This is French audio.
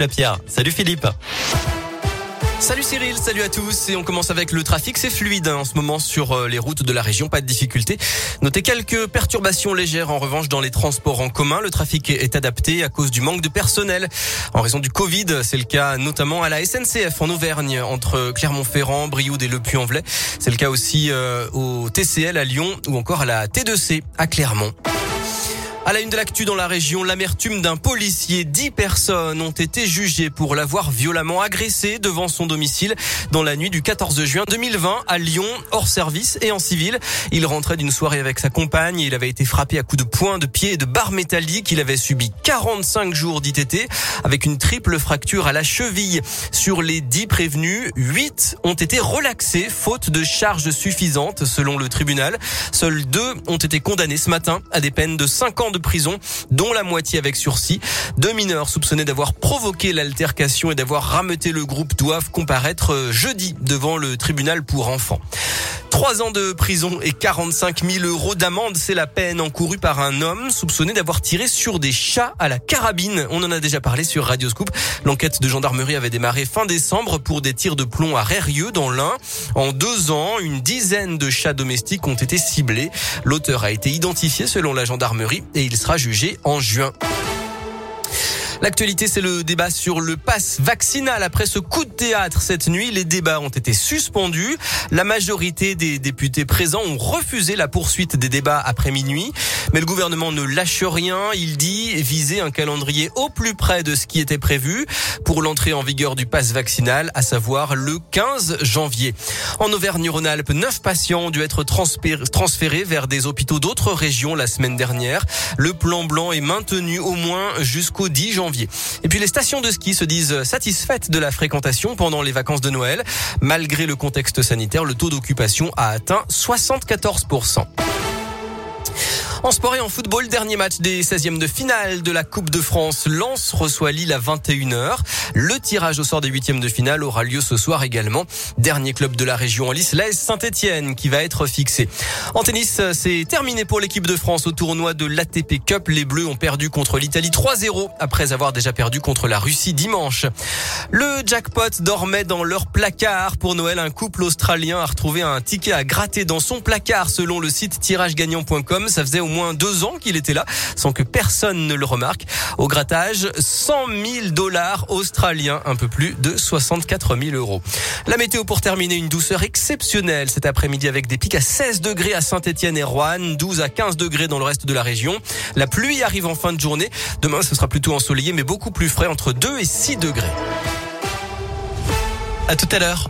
La Pierre. Salut Philippe. Salut Cyril, salut à tous et on commence avec le trafic. C'est fluide hein, en ce moment sur euh, les routes de la région, pas de difficulté. Notez quelques perturbations légères en revanche dans les transports en commun. Le trafic est adapté à cause du manque de personnel. En raison du Covid, c'est le cas notamment à la SNCF en Auvergne entre Clermont-Ferrand, Brioude et Le Puy-en-Velay. C'est le cas aussi euh, au TCL à Lyon ou encore à la T2C à Clermont. À la une de l'actu dans la région, l'amertume d'un policier. Dix personnes ont été jugées pour l'avoir violemment agressé devant son domicile dans la nuit du 14 juin 2020 à Lyon, hors service et en civil. Il rentrait d'une soirée avec sa compagne et il avait été frappé à coups de poing, de pied et de barres métalliques. Il avait subi 45 jours d'ITT avec une triple fracture à la cheville. Sur les dix prévenus, huit ont été relaxés faute de charges suffisantes selon le tribunal. Seuls deux ont été condamnés ce matin à des peines de 5 ans de prison, dont la moitié avec sursis. Deux mineurs soupçonnés d'avoir provoqué l'altercation et d'avoir rameuté le groupe doivent comparaître euh, jeudi devant le tribunal pour enfants. Trois ans de prison et 45 000 euros d'amende, c'est la peine encourue par un homme soupçonné d'avoir tiré sur des chats à la carabine. On en a déjà parlé sur Radio Scoop. L'enquête de gendarmerie avait démarré fin décembre pour des tirs de plomb à Rérieux dans l'Ain. En deux ans, une dizaine de chats domestiques ont été ciblés. L'auteur a été identifié selon la gendarmerie et il sera jugé en juin. L'actualité, c'est le débat sur le pass vaccinal. Après ce coup de théâtre cette nuit, les débats ont été suspendus. La majorité des députés présents ont refusé la poursuite des débats après minuit. Mais le gouvernement ne lâche rien. Il dit viser un calendrier au plus près de ce qui était prévu pour l'entrée en vigueur du pass vaccinal, à savoir le 15 janvier. En Auvergne-Rhône-Alpes, neuf patients ont dû être transférés vers des hôpitaux d'autres régions la semaine dernière. Le plan blanc est maintenu au moins jusqu'au 10 janvier et puis les stations de ski se disent satisfaites de la fréquentation pendant les vacances de Noël. Malgré le contexte sanitaire, le taux d'occupation a atteint 74%. En sport et en football, dernier match des 16e de finale de la Coupe de France. Lens reçoit Lille à 21h. Le tirage au sort des huitièmes de finale aura lieu ce soir également. Dernier club de la région en lice, l'AS Saint-Etienne qui va être fixé. En tennis, c'est terminé pour l'équipe de France au tournoi de l'ATP Cup. Les Bleus ont perdu contre l'Italie 3-0 après avoir déjà perdu contre la Russie dimanche. Le jackpot dormait dans leur placard. Pour Noël, un couple australien a retrouvé un ticket à gratter dans son placard selon le site tiragegagnant.com. Ça faisait au moins deux ans qu'il était là sans que personne ne le remarque. Au grattage, 100 000 dollars australiens, un peu plus de 64 000 euros. La météo pour terminer, une douceur exceptionnelle cet après-midi avec des pics à 16 degrés à Saint-Etienne et Roanne, 12 à 15 degrés dans le reste de la région. La pluie arrive en fin de journée. Demain, ce sera plutôt ensoleillé mais beaucoup plus frais entre 2 et 6 degrés. À tout à l'heure.